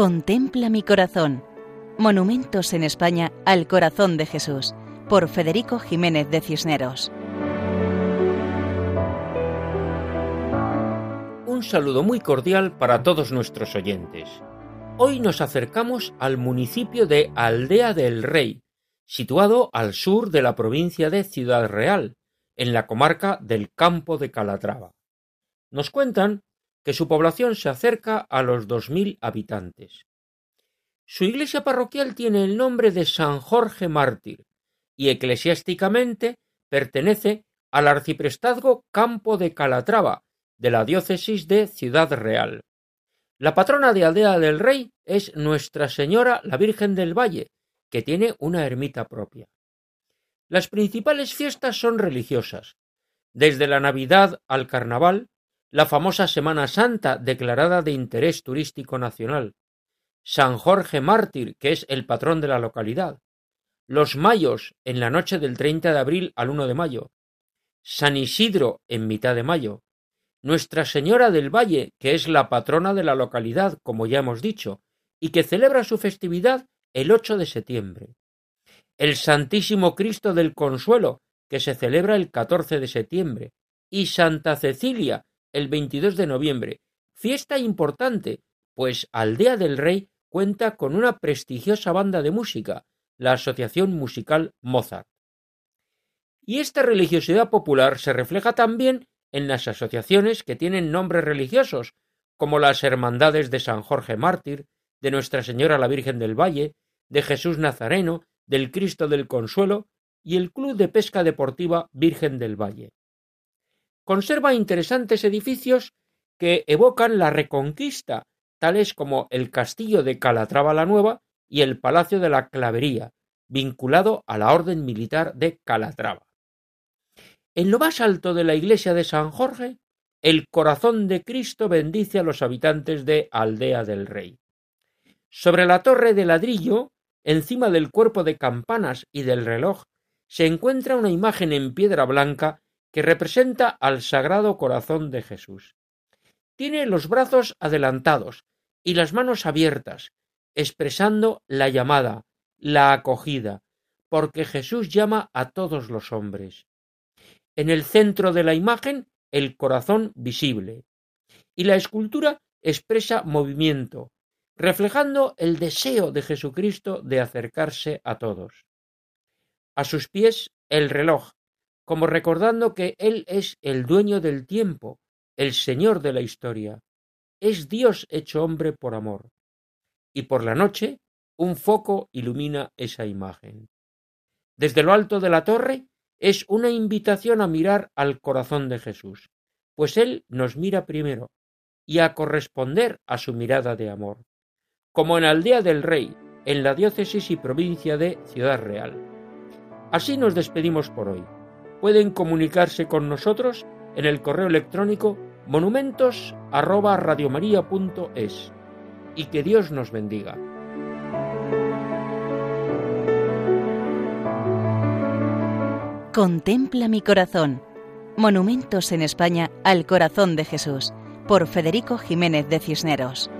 Contempla mi corazón. Monumentos en España al corazón de Jesús, por Federico Jiménez de Cisneros. Un saludo muy cordial para todos nuestros oyentes. Hoy nos acercamos al municipio de Aldea del Rey, situado al sur de la provincia de Ciudad Real, en la comarca del Campo de Calatrava. Nos cuentan que su población se acerca a los dos mil habitantes. Su iglesia parroquial tiene el nombre de San Jorge Mártir y eclesiásticamente pertenece al arciprestazgo Campo de Calatrava de la diócesis de Ciudad Real. La patrona de Aldea del Rey es Nuestra Señora la Virgen del Valle, que tiene una ermita propia. Las principales fiestas son religiosas, desde la Navidad al Carnaval, la famosa Semana Santa declarada de interés turístico nacional, San Jorge Mártir, que es el patrón de la localidad, los Mayos en la noche del 30 de abril al 1 de mayo, San Isidro en mitad de mayo, Nuestra Señora del Valle, que es la patrona de la localidad, como ya hemos dicho, y que celebra su festividad el 8 de septiembre, el Santísimo Cristo del Consuelo, que se celebra el 14 de septiembre, y Santa Cecilia, el 22 de noviembre, fiesta importante, pues Aldea del Rey cuenta con una prestigiosa banda de música, la Asociación Musical Mozart. Y esta religiosidad popular se refleja también en las asociaciones que tienen nombres religiosos, como las Hermandades de San Jorge Mártir, de Nuestra Señora la Virgen del Valle, de Jesús Nazareno, del Cristo del Consuelo y el Club de Pesca Deportiva Virgen del Valle. Conserva interesantes edificios que evocan la Reconquista, tales como el Castillo de Calatrava la Nueva y el Palacio de la Clavería, vinculado a la Orden Militar de Calatrava. En lo más alto de la iglesia de San Jorge, el corazón de Cristo bendice a los habitantes de Aldea del Rey. Sobre la torre de ladrillo Encima del cuerpo de campanas y del reloj se encuentra una imagen en piedra blanca que representa al Sagrado Corazón de Jesús. Tiene los brazos adelantados y las manos abiertas, expresando la llamada, la acogida, porque Jesús llama a todos los hombres. En el centro de la imagen, el corazón visible. Y la escultura expresa movimiento, reflejando el deseo de Jesucristo de acercarse a todos. A sus pies el reloj, como recordando que Él es el dueño del tiempo, el Señor de la historia, es Dios hecho hombre por amor. Y por la noche un foco ilumina esa imagen. Desde lo alto de la torre es una invitación a mirar al corazón de Jesús, pues Él nos mira primero, y a corresponder a su mirada de amor como en Aldea del Rey, en la diócesis y provincia de Ciudad Real. Así nos despedimos por hoy. Pueden comunicarse con nosotros en el correo electrónico monumentos@radiomaria.es y que Dios nos bendiga. Contempla mi corazón. Monumentos en España al corazón de Jesús por Federico Jiménez de Cisneros.